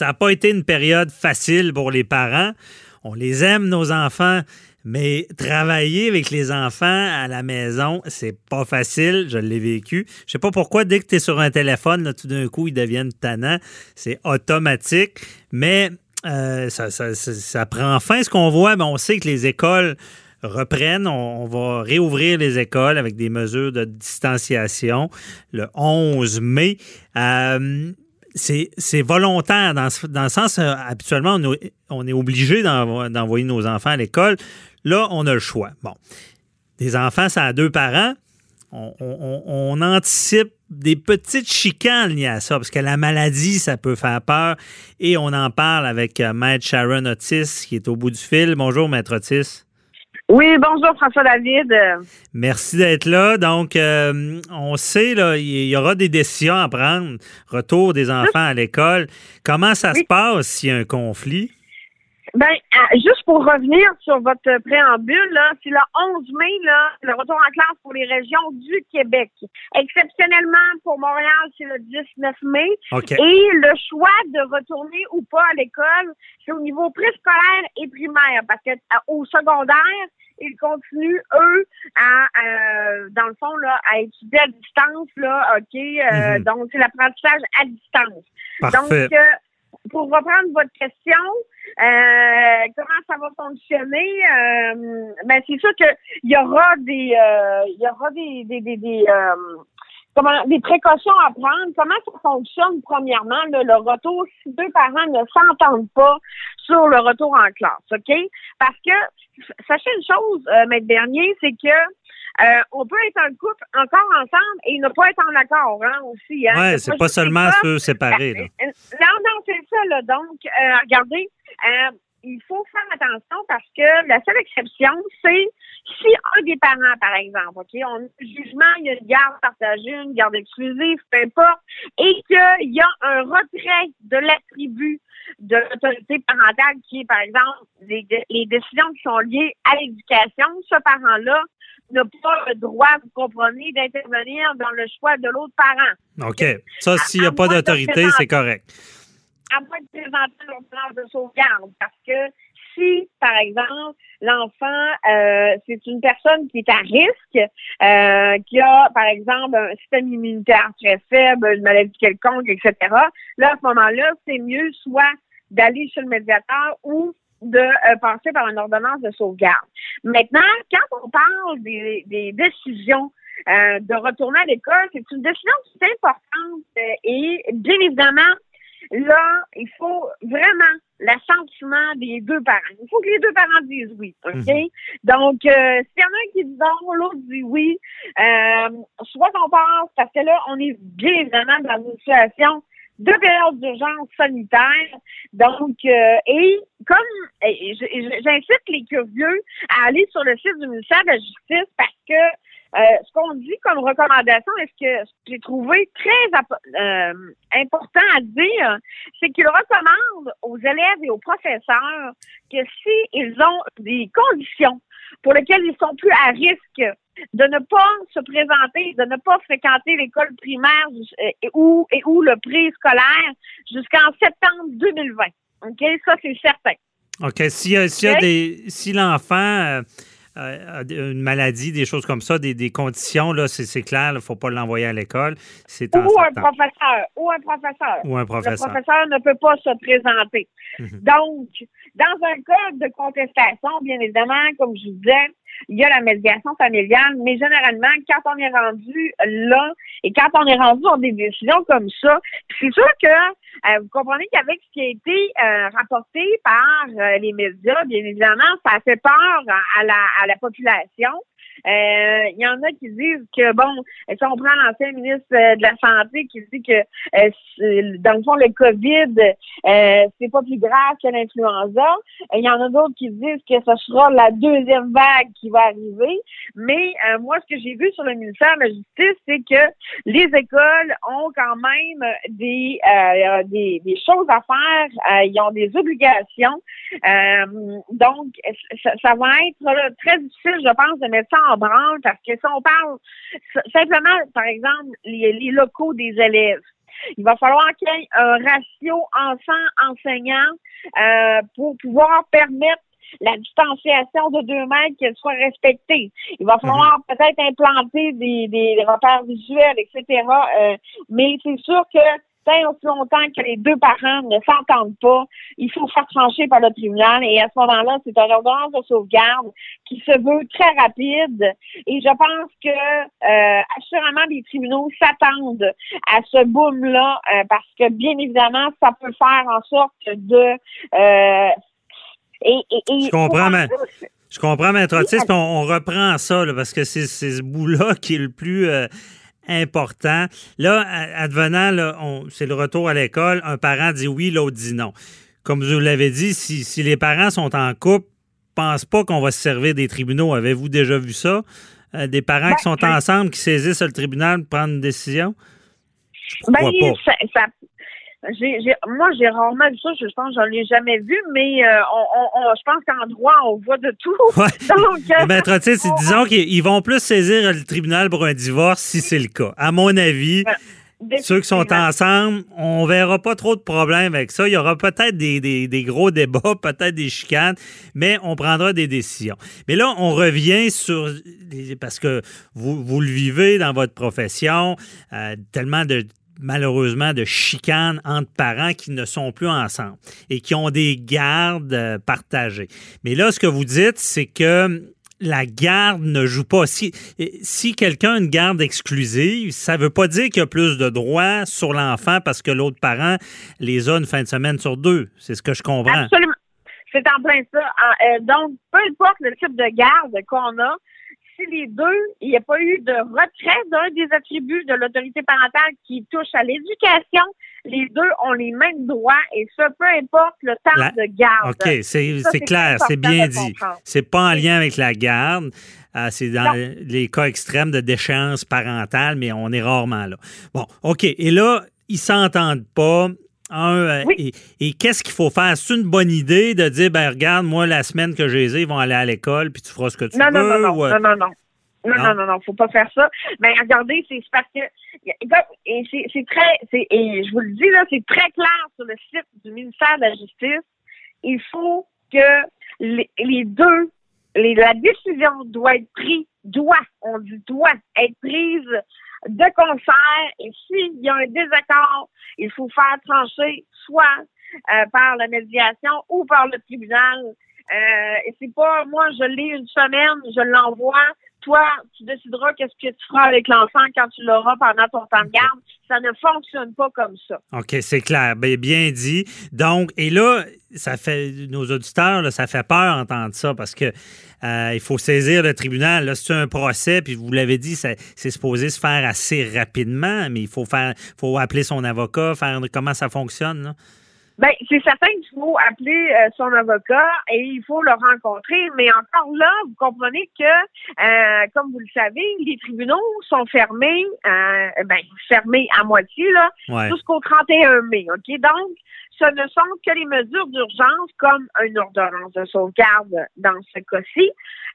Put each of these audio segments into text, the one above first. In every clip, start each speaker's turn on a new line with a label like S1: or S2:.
S1: Ça n'a pas été une période facile pour les parents. On les aime, nos enfants, mais travailler avec les enfants à la maison, c'est pas facile. Je l'ai vécu. Je sais pas pourquoi, dès que tu es sur un téléphone, tout d'un coup, ils deviennent tannants. C'est automatique. Mais euh, ça, prend fin. Ce qu'on voit, mais on sait que les écoles reprennent. On, va réouvrir les écoles avec des mesures de distanciation le 11 mai. Euh, c'est volontaire dans, le sens, euh, habituellement, on, est obligé d'envoyer nos enfants à l'école. Là, on a le choix. Bon. Des enfants, ça a deux parents. On, anticipe des petites chicanes liées à ça, parce que la maladie, ça peut faire peur. Et on en parle avec euh, Maître Sharon Otis, qui est au bout du fil. Bonjour, Maître Otis.
S2: Oui, bonjour François David.
S1: Merci d'être là. Donc, euh, on sait, là, il y aura des décisions à prendre. Retour des enfants à l'école. Comment ça se passe s'il y a un conflit?
S2: Ben, euh, juste pour revenir sur votre préambule, c'est le 11 mai, là, le retour en classe pour les régions du Québec. Exceptionnellement, pour Montréal, c'est le 19 mai. Et le choix de retourner ou pas à l'école, c'est au niveau préscolaire et primaire, parce que euh, au secondaire, ils continuent, eux, à, euh, dans le fond, là, à étudier à distance, là, OK? Mhm. Donc, c'est l'apprentissage à distance.
S1: Parfait. Donc,
S2: pour reprendre votre question, euh, comment ça va fonctionner? Euh, Ben c'est sûr que il y aura des, euh, il y aura des, des, des, des comment des précautions à prendre. Comment ça fonctionne premièrement le retour si deux parents ne s'entendent pas sur le retour en classe, ok? Parce que sachez une chose, maître Bernier, c'est que euh, on peut être un couple encore ensemble et ne pas être en accord hein, aussi. Hein.
S1: Oui, c'est pas seulement ceux séparés.
S2: Là. Euh, non, non, c'est ça. Là. Donc, euh, regardez, il faut faire attention parce que la seule exception, c'est si un des parents, par exemple, OK, on a un jugement, il y a une garde partagée, une garde exclusive, peu importe, et qu'il y a un retrait de l'attribut de l'autorité parentale qui est, par exemple, les, les décisions qui sont liées à l'éducation, ce parent-là n'a pas le droit, vous comprenez, d'intervenir dans le choix de l'autre parent.
S1: OK. Ça, s'il n'y a pas d'autorité, c'est correct.
S2: À moins de présenter le plan de sauvegarde. Parce que si, par exemple, l'enfant, euh, c'est une personne qui est à risque, euh, qui a, par exemple, un système immunitaire très faible, une maladie quelconque, etc., là, à ce moment-là, c'est mieux soit d'aller chez le médiateur ou de euh, passer par une ordonnance de sauvegarde. Maintenant, quand on parle des, décisions euh, de retourner à l'école, c'est une décision qui est importante euh, et bien évidemment, là, il faut vraiment l'assentiment des deux parents. Il faut que les deux parents disent oui, OK? Mhm. Donc, s'il y en a un qui dit non, l'autre dit oui, soit on pense, parce que là, on est bien évidemment dans une situation deux périodes d'urgence sanitaire. Donc, euh, et comme j'incite les curieux à aller sur le site du ministère de la Justice parce que euh, ce qu'on dit comme recommandation, est-ce que j'ai trouvé très euh, important à dire, c'est qu'il recommande aux élèves et aux professeurs que s'ils ont des conditions pour lesquelles ils sont plus à risque de ne pas se présenter, de ne pas fréquenter l'école primaire euh, et ou, et ou le préscolaire jusqu'en septembre 2020. OK? Ça, c'est certain.
S1: OK. S'il y a, des. Si l'enfant. Euh, a une maladie, des choses comme ça, des, conditions, là, c'est clair, il ne faut pas l'envoyer à l'école.
S2: Ou un professeur. Ou un professeur.
S1: Ou un professeur.
S2: Le professeur ne peut pas se présenter. Mhm. Donc, dans un cas de contestation, bien évidemment, comme je vous disais, il y a la médiation familiale, mais généralement, quand on est rendu là et quand on est rendu dans des décisions comme ça, c'est sûr que euh, vous comprenez qu'avec ce qui a été euh, rapporté par euh, les médias, bien évidemment, ça fait peur à la, à la population. Euh, il y en a qui disent que, bon, si on prend l'ancien ministre euh, de la Santé qui dit que, euh, dans le fond, le COVID, c'est pas plus grave que l'influenza. Il y en a d'autres qui disent que ce sera la deuxième vague qui va arriver. Mais moi, ce que j'ai vu sur le ministère de la Justice, c'est que les écoles ont quand même des, des, des, choses à faire. ils ont des obligations. donc, ça, ça va être très difficile, je pense, de mettre ça en branle parce que si on parle simplement, par exemple, les, locaux des élèves, il va falloir qu'il y ait un ratio enfant-enseignant euh, pour pouvoir permettre la distanciation de deux mètres qu'elle soit respectée. Il va falloir mhm. peut-être implanter des, des repères visuels, etc. Euh, mais c'est sûr que tant aussi longtemps que les deux parents ne s'entendent pas, il faut faire trancher par le tribunal. Et à ce moment-là, c'est un ordonnance de sauvegarde qui se veut très rapide. Et je pense que euh, assurément les tribunaux s'attendent à ce boom-là euh, parce que bien évidemment, ça peut faire en sorte de euh,
S1: et, et, je comprends, mais... Je comprends, Maître Otis, on, on, reprend ça, parce que c'est ce bout-là qui est le plus euh, important. Là, advenant, c'est le retour à l'école, un parent dit oui, l'autre dit non. Comme je vous l'avais dit, si, les parents sont en couple, pense pas qu'on va se servir des tribunaux. Avez-vous déjà vu ça? Euh, des parents qui ben, sont ensemble, qui saisissent le tribunal pour prendre une décision?
S2: Ben, pas moi, j'ai rarement vu ça. Je pense que j'en ai jamais vu, mais euh, on, je pense qu'en droit, on voit de tout.
S1: Donc, Maître Otis, disons qu'ils vont plus saisir le tribunal pour un divorce si c'est le cas. À mon avis, ceux qui sont ensemble, on verra pas trop de problèmes avec ça. Il y aura peut-être des, des, gros débats, peut-être des chicanes, mais on prendra des décisions. Mais là, on revient sur parce que vous, vous le vivez dans votre profession, euh, tellement de malheureusement de chicanes entre parents qui ne sont plus ensemble et qui ont des gardes euh, partagées. Mais là, ce que vous dites, c'est que la garde ne joue pas. Si, si quelqu'un a une garde exclusive, ça ne veut pas dire qu'il y a plus de droits sur l'enfant parce que l'autre parent les a une fin de semaine sur deux. C'est ce que je comprends.
S2: Absolument. C'est en plein ça. Euh, donc, peu importe le type de garde qu'on a, les deux, il n'y a pas eu de retrait d'un des attributs de l'autorité parentale qui touche à l'éducation, les deux ont les mêmes droits et ça, peu importe le temps de garde.
S1: OK, c'est clair, c'est bien dit. C'est pas en lien avec la garde. Euh, c'est dans les cas extrêmes de déchéance parentale, mais on est rarement là. Bon, OK. Et là, ils s'entendent pas. Euh, et, qu'est-ce qu'il faut faire? C'est une bonne idée de dire, ben regarde, moi, la semaine que j'ai ils vont aller à l'école, puis tu feras ce que tu
S2: veux?
S1: Non,
S2: non, non, non, non, non. Non, non, non, non, faut pas faire ça. Mais regardez, c'est parce que et c'est très et je vous le dis là, c'est très clair sur le site du ministère de la Justice. Il faut que les, les deux les, la décision doit être prise, doit, on dit doit être prise de concert et s'il y a un désaccord, il faut faire trancher soit euh, par la médiation ou par le tribunal. Euh, et c'est pas moi je l'ai une semaine, je l'envoie, toi, tu décideras qu'est-ce que tu feras avec l'enfant quand tu l'auras pendant ton temps de garde. Ça ne fonctionne pas comme ça.
S1: OK, c'est clair. Bien, bien dit. Donc, et là, ça fait nos auditeurs, ça fait peur d'entendre ça parce que euh, il faut saisir le tribunal. Là, c'est un procès, puis vous l'avez dit, c'est supposé se faire assez rapidement, mais il faut faire, faut appeler son avocat, faire comment ça fonctionne. Là.
S2: Ben, c'est certain qu'il faut appeler euh, son avocat et il faut le rencontrer, mais encore là, vous comprenez que, euh, comme vous le savez, les tribunaux sont fermés, euh, ben, fermés à moitié, là, jusqu'au 31 mai, OK? Donc, ce ne sont que les mesures d'urgence, comme une ordonnance de sauvegarde dans ce cas-ci,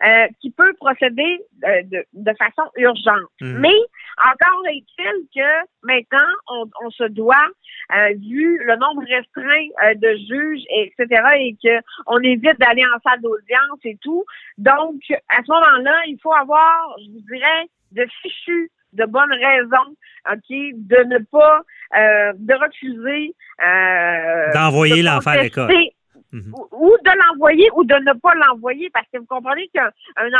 S2: euh, qui peut procéder euh, de, de, façon urgente. Mhm. Mais encore est-il que maintenant, on, on se doit, euh, vu le nombre restreint de juges, etc., et que on évite d'aller en salle d'audience et tout. Donc, à ce moment-là, il faut avoir, je vous dirais, de fichus de bonnes raisons, OK, de ne pas, euh, de refuser.
S1: Euh, D'envoyer l'enfant à l'école.
S2: Mhm. Ou, de l'envoyer ou de ne pas l'envoyer parce que vous comprenez qu'un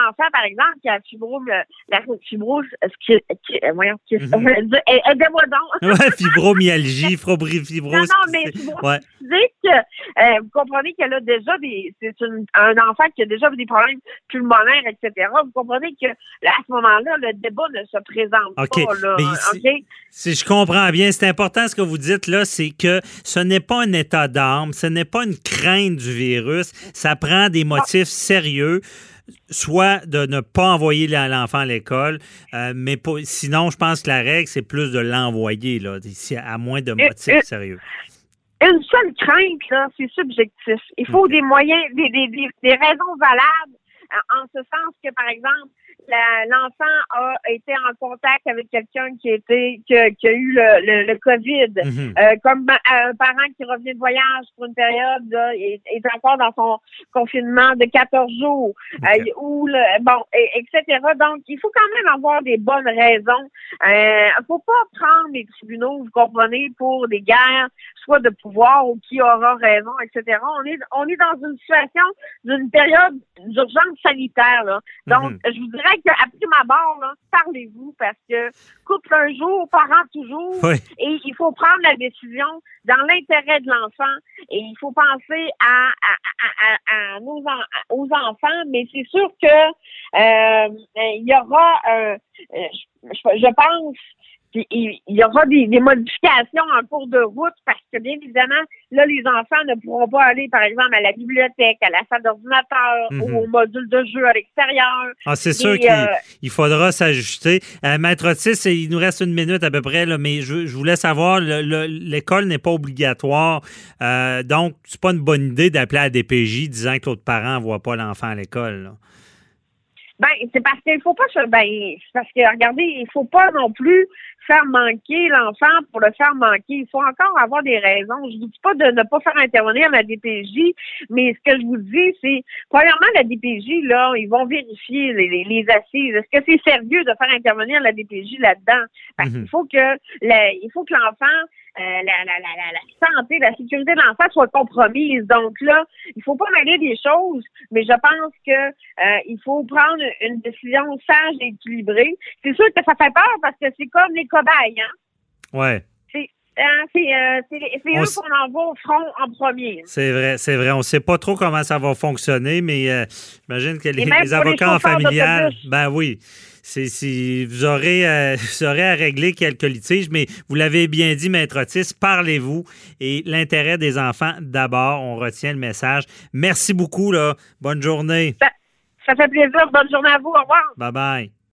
S2: enfant, par exemple, qui a fibrome, la fibrose, qui, qui, euh, voyons, qui, mhm. aidez-moi donc.
S1: ouais, fibromyalgie, fibrose.
S2: Non, non, mais fibrose, ouais. que euh, vous comprenez qu'elle a déjà des, c'est un enfant qui a déjà des problèmes pulmonaires, etc. Vous comprenez que à ce moment-là, le débat ne se présente pas. Là,
S1: si, je comprends bien, c'est important ce que vous dites là, c'est que ce n'est pas un état d'arme, ce n'est pas une crainte du virus, ça prend des motifs sérieux soit de ne pas envoyer l'enfant à l'école, euh, mais sinon, je pense que la règle, c'est plus de l'envoyer, là, à moins de motifs sérieux.
S2: Une seule crainte, là, c'est subjectif. Il faut des moyens, des, des, des raisons valables, en ce sens que, par exemple, l'enfant a été en contact avec quelqu'un qui était qui, a eu le, le, COVID, mhm. euh, comme un parent qui revient de voyage pour une période est, est, encore dans son confinement de 14 jours, euh, ou le, bon, etc. Donc, il faut quand même avoir des bonnes raisons. Euh, faut pas prendre les tribunaux, vous comprenez, pour des guerres, soit de pouvoir ou qui aura raison, etc. On est on est dans une situation d'une période d'urgence sanitaire. Là. Donc, mhm. je vous dirais après ma barre, parlez-vous parce que couple un jour, parent toujours. Et il faut prendre la décision dans l'intérêt de l'enfant et il faut penser à, à, nos aux enfants, mais c'est sûr que euh, il y aura, euh, je pense, il y aura des, modifications en cours de route parce que, bien évidemment, là, les enfants ne pourront pas aller, par exemple, à la bibliothèque, à la salle d'ordinateur ou mhm. au module de jeu à l'extérieur.
S1: Ah, c'est sûr qu'il euh, faudra s'ajuster. Euh, Maître Otis, il nous reste une minute à peu près, là, mais je, voulais savoir, l'école n'est pas obligatoire, euh, donc c'est pas une bonne idée d'appeler à la DPJ disant que l'autre parent ne voit pas l'enfant à l'école.
S2: Ben, c'est parce qu'il faut pas se, ben, parce que regardez, il faut pas non plus faire manquer l'enfant pour le faire manquer. Il faut encore avoir des raisons. Je vous dis pas de ne pas faire intervenir la DPJ, mais ce que je vous dis, c'est premièrement la DPJ là, ils vont vérifier les, les, assises. Est-ce que c'est sérieux de faire intervenir la DPJ là-dedans? Parce qu'il mhm. faut que il faut que l'enfant euh, la, la, la, la, santé, la sécurité de l'enfant soit compromise. Donc là, il faut pas mêler des choses, mais je pense que euh, il faut prendre une décision sage et équilibrée. C'est sûr que ça fait peur parce que c'est comme les cobayes, hein?
S1: Ouais.
S2: Hein, c'est euh, eux qu'on envoie au front en premier.
S1: C'est vrai, c'est vrai. On ne sait pas trop comment ça va fonctionner, mais euh, j'imagine que les, avocats en familial, ben oui, c'est vous aurez euh, vous aurez à régler quelques litiges, mais vous l'avez bien dit, maître Otis, parlez-vous et l'intérêt des enfants d'abord. On retient le message. Merci beaucoup là. Bonne journée.
S2: Ça, ça fait plaisir. Bonne journée à vous. Au revoir.
S1: Bye bye.